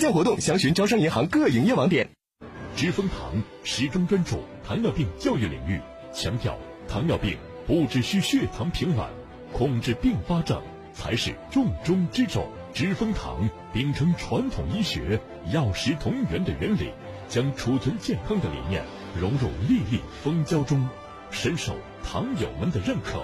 奖品。推荐活动详询招商银行各营业网点。知蜂堂始终专注糖尿病教育领域，强调糖尿病不只需血糖平稳，控制并发症才是重中之重。知蜂堂秉承传统医学药食同源的原理，将储存健康的理念融入粒粒蜂胶中，深受糖友们的认可。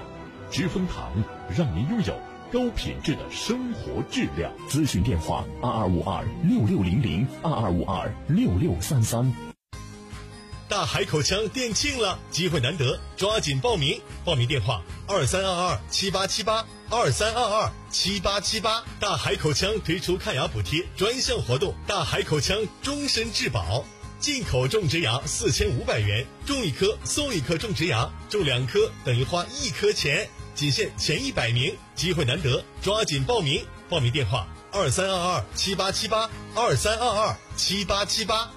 知蜂堂让您拥有高品质的生活质量。咨询电话：二二五二六六零零二二五二六六三三。大海口腔店庆了，机会难得，抓紧报名！报名电话：二三二二七八七八二三二二七八七八。大海口腔推出看牙补贴专项活动，大海口腔终身质保，进口种植牙四千五百元，种一颗送一颗种植牙，种两颗等于花一颗钱，仅限前一百名，机会难得，抓紧报名！报名电话：二三二二七八七八二三二二七八七八。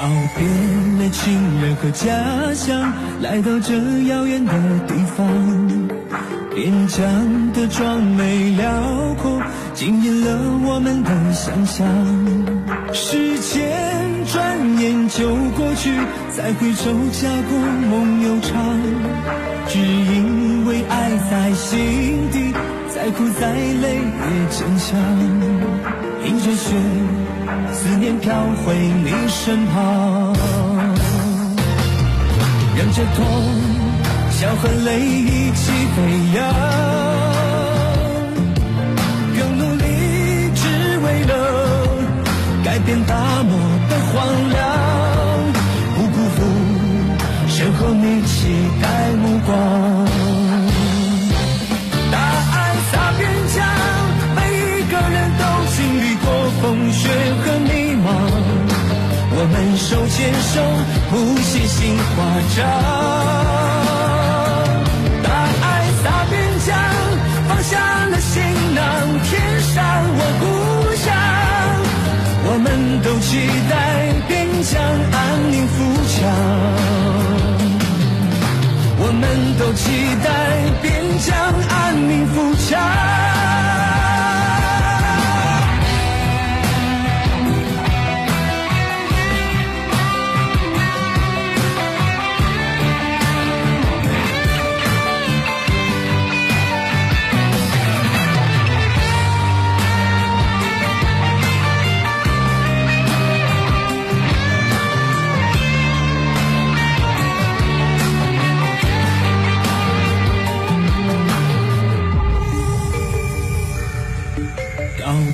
告别了亲人和家乡，来到这遥远的地方。边疆的壮美辽阔，惊艳了我们的想象。时间转眼就过去，再回首家国梦悠长。只因为爱在心底，再苦再累也坚强。迎着雪，思念飘回你身旁，让这痛笑和泪一起飞扬，更努力只为了改变大漠的荒凉，不辜负身后你期待目光。手牵手，谱写新华章。大爱洒边疆，放下了行囊，天上我故乡。我们都期待边疆安宁富强。我们都期待边疆安宁富强。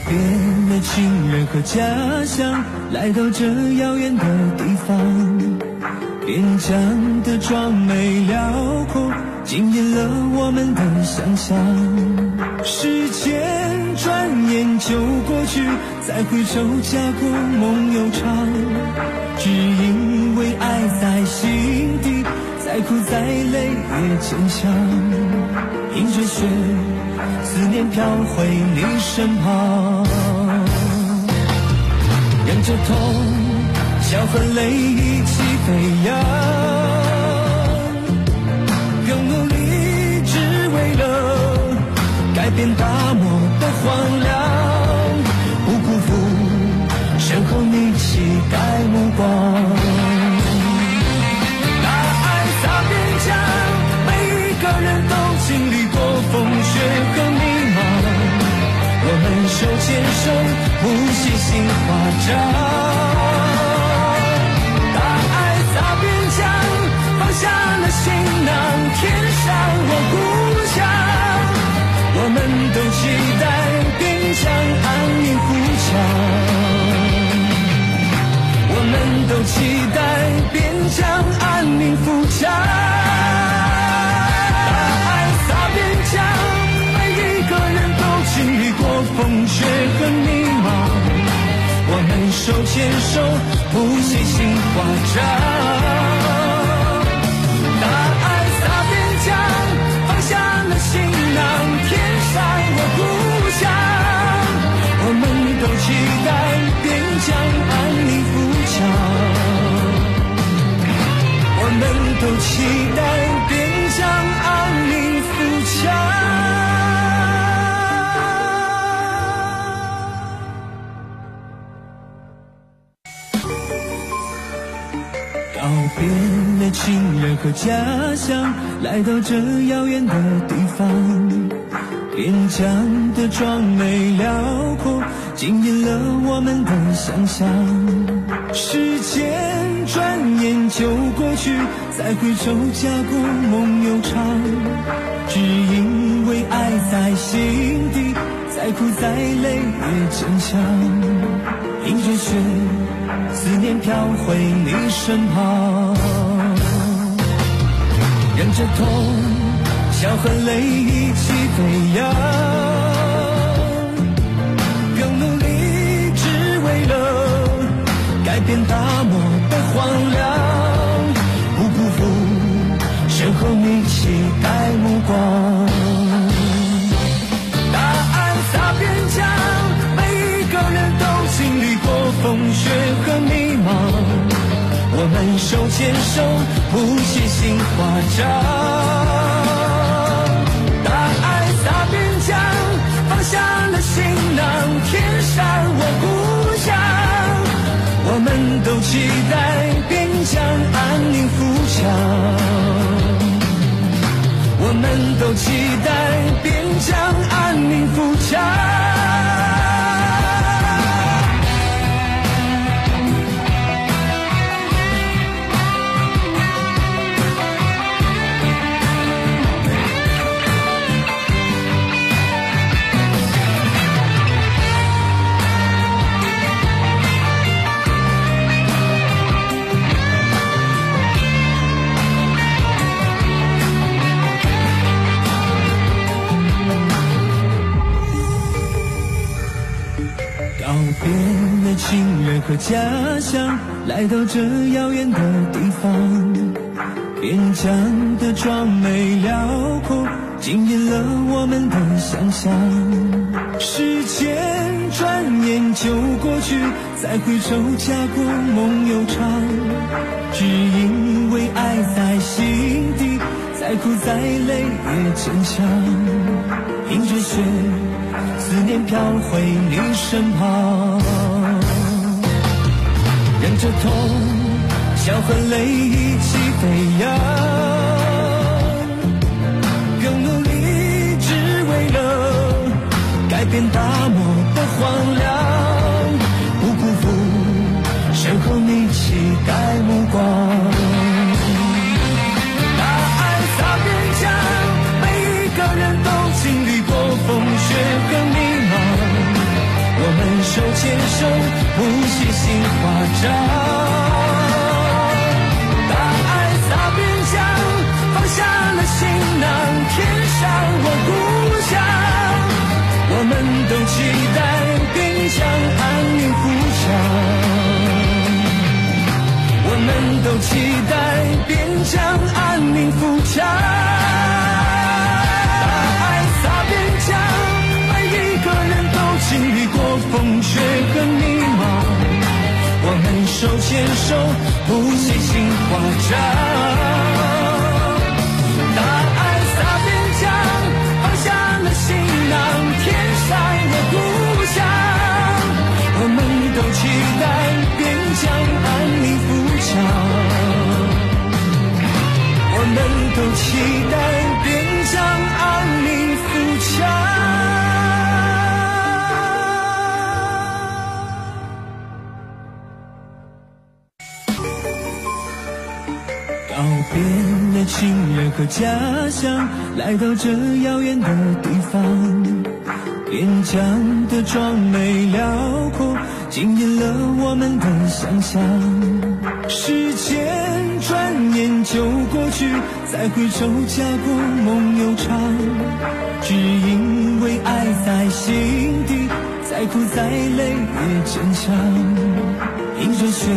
别了亲人和家乡，来到这遥远的地方。边疆的壮美辽阔，惊艳了我们的想象。时间转眼就过去，再回首家国梦悠长。只因为爱在心底，再苦再累也坚强。迎着雪，思念飘回你身旁，忍着痛，笑和泪一起飞扬，更努力只为了改变大漠的荒凉，不辜负身后你期待目光。牵手，谱写新华章。大爱洒边疆，放下了行囊，填上我故乡。我们都期待边疆安宁富强。我们都期待边疆安宁富强。雪和迷茫。我们手牵手，谱写新华章。大爱洒边疆，放下了行囊，天上我故乡。我们都期待边疆安宁富强，我们都期待家乡，来到这遥远的地方。边疆的壮美辽阔，惊艳了我们的想象。时间转眼就过去，再回首家国梦悠长。只因为爱在心底，再苦再累也坚强。迎着雪，思念飘回你身旁，忍着痛。笑和泪一起飞扬，更努力只为了改变大漠的荒凉，不辜负身后你期待目光。大爱洒边疆，每一个人都经历过风雪和迷茫。我们手牵手，不谱写新华章。放下了行囊，填上我故乡。我们都期待边疆安宁富强。我们都期待边疆安宁富强。家乡，来到这遥远的地方。边疆的壮美辽阔，惊艳了我们的想象。时间转眼就过去，再回首家国梦悠长。只因为爱在心底，再苦再累也坚强。迎着雪，思念飘回你身旁，忍着痛，笑和泪一起飞扬，更努力只为了改变大漠的荒凉，不辜负身后你期待目光。大爱洒边疆，每一个人都经历过风雪和迷茫。我们手牵手，不写心华章。大爱洒边疆，放下了行囊，天上我故乡。我们都期待边疆安宁富强。我们都期待边疆安宁富强。手牵手，不这遥远的地方。边疆的壮美辽阔，惊艳了我们的想象。时间转眼就过去，再回首家国梦悠长。只因为爱在心底，再苦再累也坚强。迎着雪，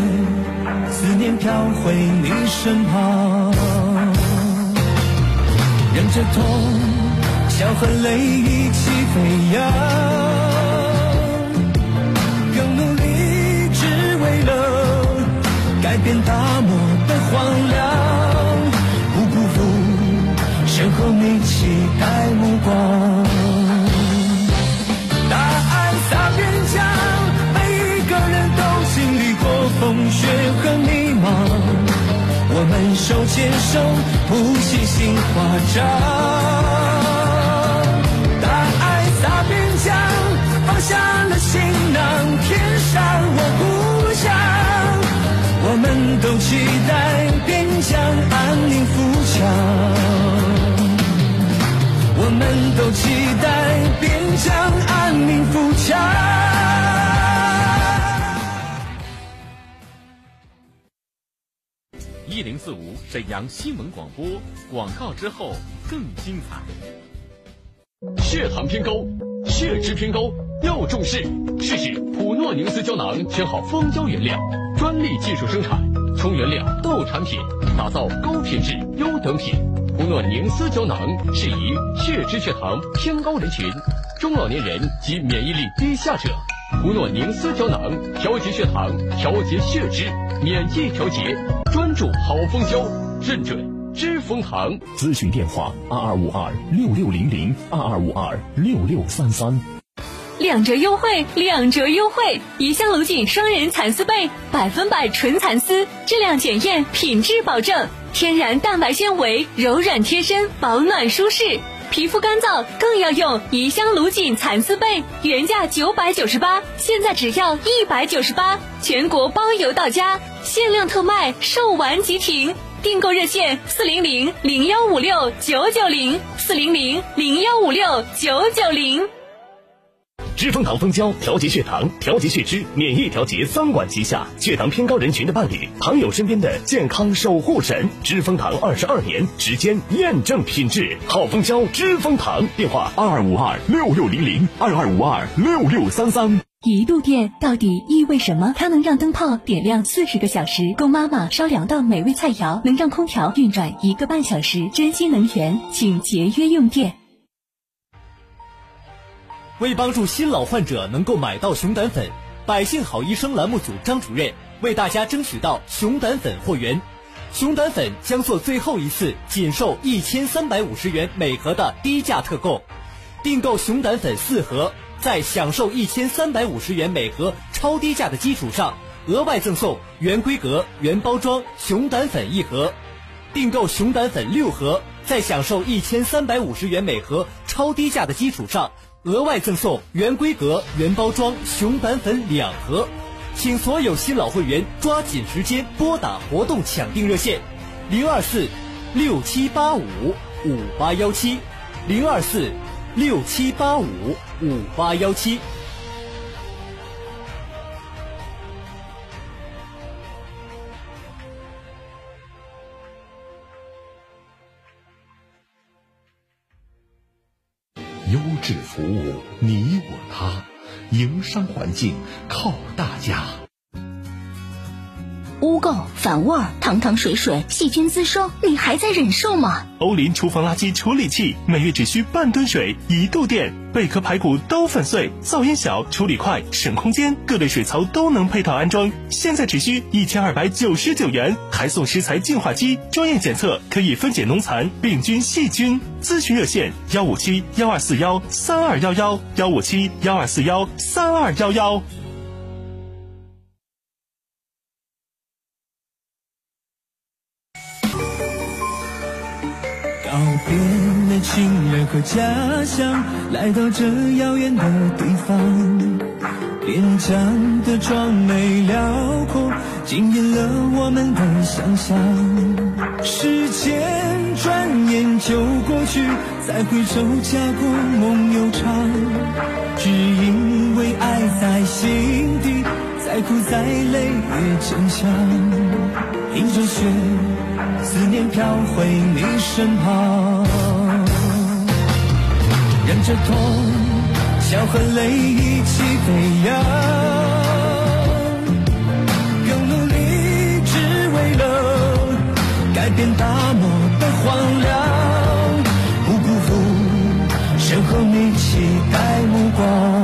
思念飘回你身旁。忍着痛，笑和泪一起飞扬，更努力只为了改变大漠的荒凉，不辜负身后你期待目光。手牵手，谱写新华章。大爱洒边疆，放下了行囊，天上我故乡。我们都期待边疆安宁富强。我们都期待边疆四五沈阳新闻广播广告之后更精彩。血糖偏高，血脂偏高要重视。试试普诺宁斯胶囊，全好蜂胶原料，专利技术生产，从原料到产品，打造高品质优等品。普诺宁斯胶囊适宜血脂血糖偏高人群、中老年人及免疫力低下者。普诺宁斯胶囊调节血糖、调节血脂、免疫调节，专注好蜂胶，认准知蜂堂。咨询电话：二二五二六六零零二二五二六六三三。两折优惠，两折优惠！怡香龙井双人蚕丝被，百分百纯蚕丝，质量检验，品质保证，天然蛋白纤维，柔软贴身，保暖舒适。皮肤干燥更要用怡香芦锦蚕丝被，原价九百九十八，现在只要一百九十八，全国包邮到家，限量特卖，售完即停。订购热线：四零零零幺五六九九零，四零零零幺五六九九零。知蜂堂蜂胶调节血糖、调节血脂、免疫调节三管齐下，血糖偏高人群的伴侣，糖友身边的健康守护神。知蜂堂二十二年时间验证品质，好蜂胶知蜂堂。电话二二五二六六零零二二五二六六三三。一度电到底意味什么？它能让灯泡点亮四十个小时，供妈妈烧两道美味菜肴，能让空调运转一个半小时。珍惜能源，请节约用电。为帮助新老患者能够买到熊胆粉，百姓好医生栏目组张主任为大家争取到熊胆粉货源。熊胆粉将做最后一次仅售一千三百五十元每盒的低价特供，订购熊胆粉四盒。在享受一千三百五十元每盒超低价的基础上，额外赠送原规格原包装熊胆粉一盒；订购熊胆粉六盒，在享受一千三百五十元每盒超低价的基础上，额外赠送原规格原包装熊胆粉两盒。请所有新老会员抓紧时间拨打活动抢订热线：零二四六七八五五八幺七零二四六七八五。五八幺七，智服务，你我他，营商环境靠大家。污垢、反味、汤汤水水、细菌滋生，你还在忍受吗？欧林厨房垃圾处理器，每月只需半吨水，一度电，贝壳排骨都粉碎，噪音小，处理快，省空间，各类水槽都能配套安装。现在只需一千二百九十九元，还送食材净化机，专业检测可以分解农残、病菌、细菌。咨询热线：幺五七幺二四幺三二幺幺，幺五七幺二四幺三二幺幺。家乡，来到这遥远的地方。边疆的壮美辽阔，惊艳了我们的想象。时间转眼就过去，再回首家国梦悠长。只因为爱在心底，再苦再累也坚强。迎着雪。思念飘回你身旁，忍着痛，笑和泪一起飞扬，更努力只为了改变大漠的荒凉，不辜负身后你期待目光。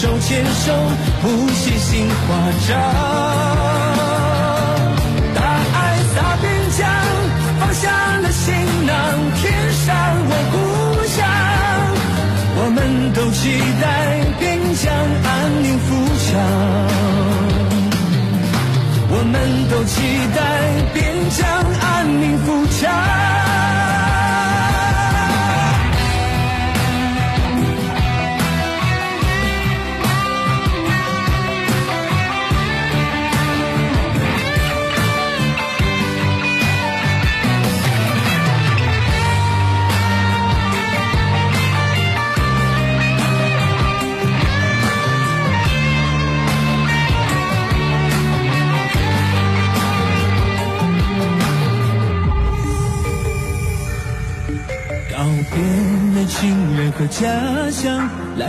手牵手，谱写新华章。大爱洒边疆，放下了行囊，天上我故乡。我们都期待边疆安宁富强。我们都期待边疆安宁富强。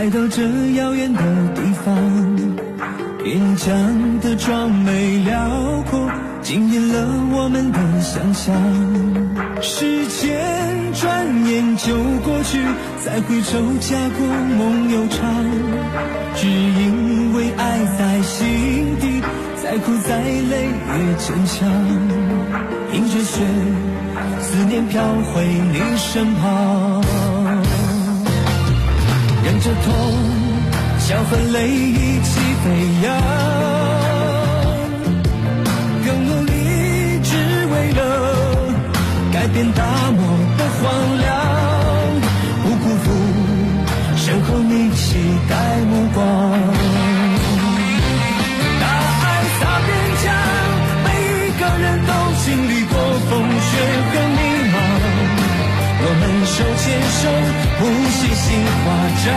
来到这遥远的地方，边疆的壮美辽阔惊艳了我们的想象。时间转眼就过去，再回首家国梦悠长。只因为爱在心底，再苦再累也坚强。迎着雪，思念飘回你身旁。忍着痛，笑和泪一起飞扬，更努力只为了改变大漠的荒凉，不辜负身后你期待目光。我们手牵手，谱写新华章。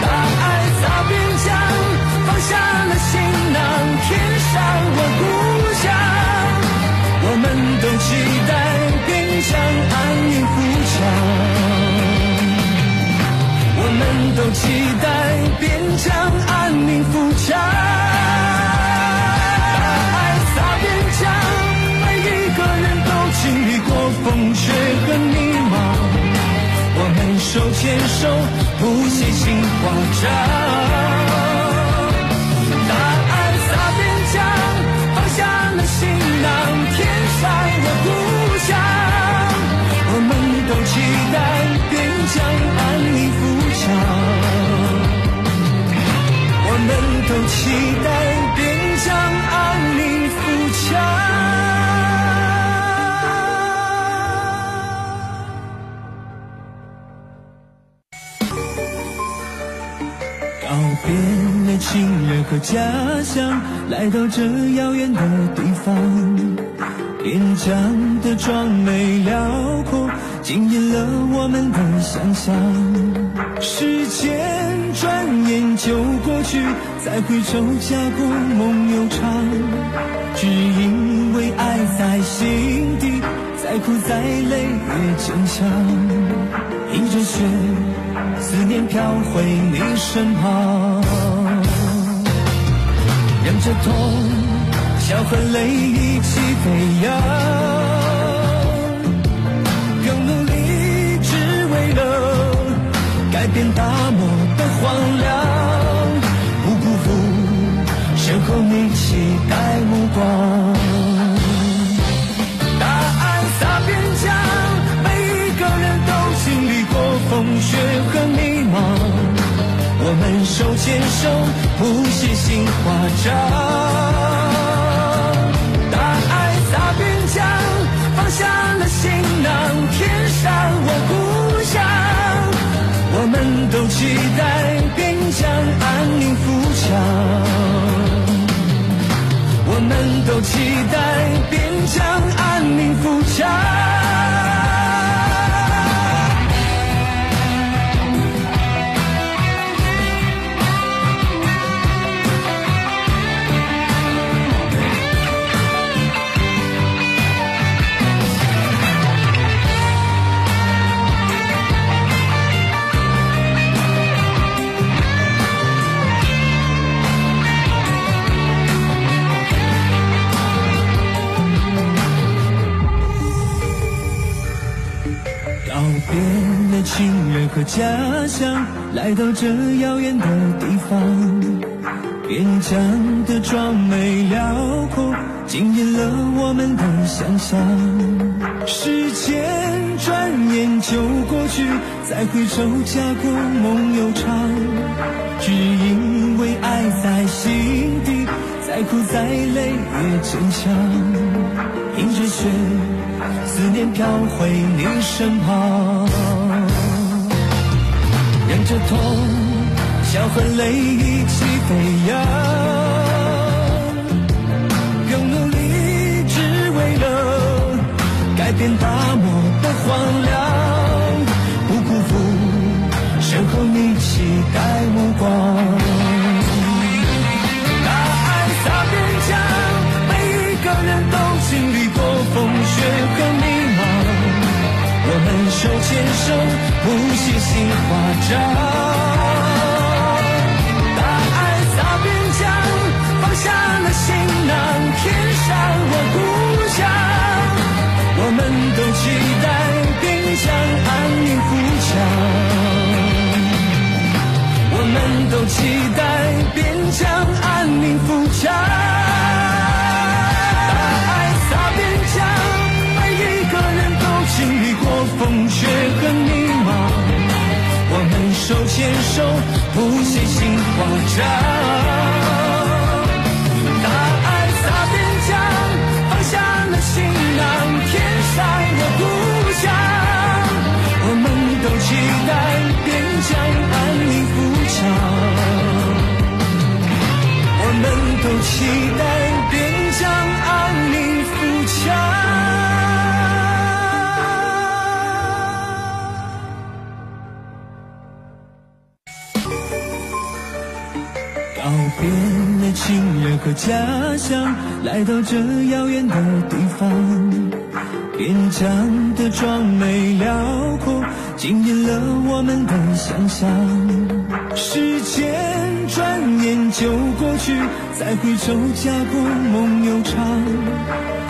大爱洒边疆，放下了行囊，天上我故乡。我们都期待边疆安宁富强。我们都期待边疆安宁富强。手牵手，谱写新华章。大爱洒边疆，放下了行囊，天上的故乡。我们都期待边疆安宁富强。我们都期待亲人和家乡，来到这遥远的地方。边疆的壮美辽阔，惊艳了我们的想象。时间转眼就过去，再回首家国梦悠长。只因为爱在心底，再苦再累也坚强。迎着雪，思念飘回你身旁，忍着痛。笑和泪一起飞扬，更努力只为了改变大漠的荒凉，不辜负身后你期待目光。手牵手，谱写新华章。大爱洒边疆放下了行囊，天上我故乡。我们都期待边疆安宁富强。我们都期待边疆安宁富强。家乡，来到这遥远的地方。边疆的壮美辽阔，惊艳了我们的想象。时间转眼就过去，再回首家国梦悠长。只因为爱在心底，再苦再累也坚强。迎着雪。思念飘回你身旁，让这痛、笑和泪一起飞扬，更努力只为了改变大漠的荒凉，不辜负身后你期待目光。大爱洒边疆，每一个人都经历过风雪和迷茫，我们手牵手，谱写新华章。牵手，不写新慌张。别了亲人和家乡，来到这遥远的地方。边疆的壮美辽阔，惊艳了我们的想象。时间转眼就过去，再回首家国梦悠长。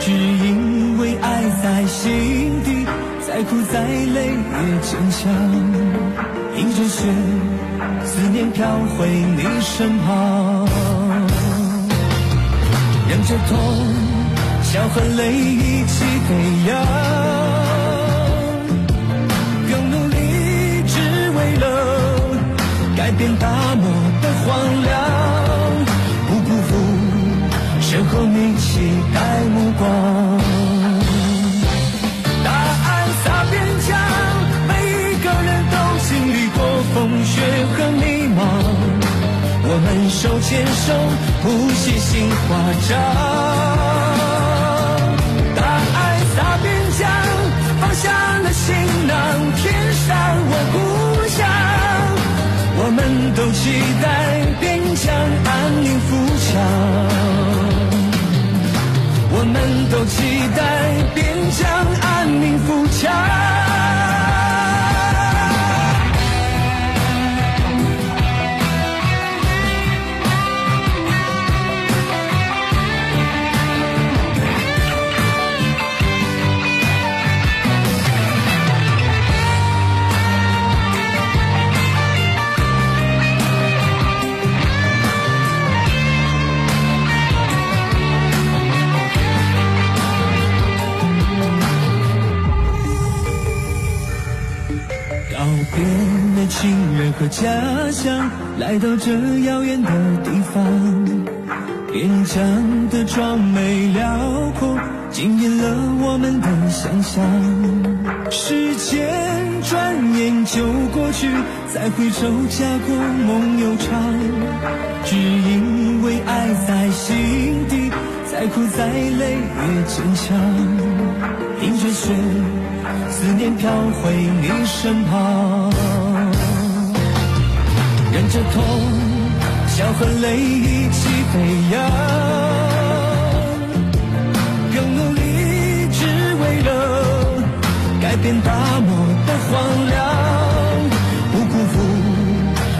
只因为爱在心底，再苦再累也坚强。迎着雪，思念飘回你身旁，忍着痛，笑和泪一起飞扬。更努力，只为了改变大漠的荒凉，不辜负身后你期待目光。们手牵手，谱写新华章。大爱洒边疆，放下了行囊，天上我故乡。我们都期待边疆安宁富强。我们都期待家乡，来到这遥远的地方。边疆的壮美辽阔，惊艳了我们的想象。时间转眼就过去，再回首家国梦悠长。只因为爱在心底，再苦再累也坚强。迎着雪，思念飘回你身旁，忍着痛，笑和泪一起飞扬，更努力，只为了改变大漠的荒凉，不辜负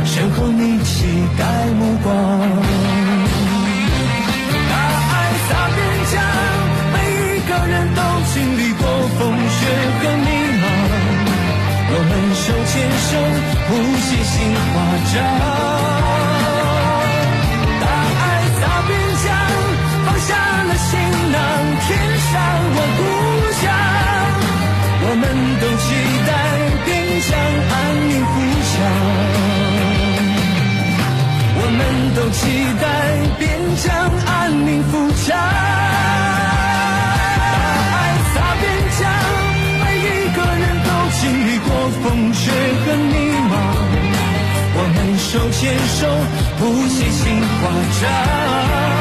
身后你期待目光。华章。大爱洒边疆，放下了行囊，填上我故乡。我们都期待边疆安宁富强。我们都期待边疆安宁富强。手牵手，谱写新华章。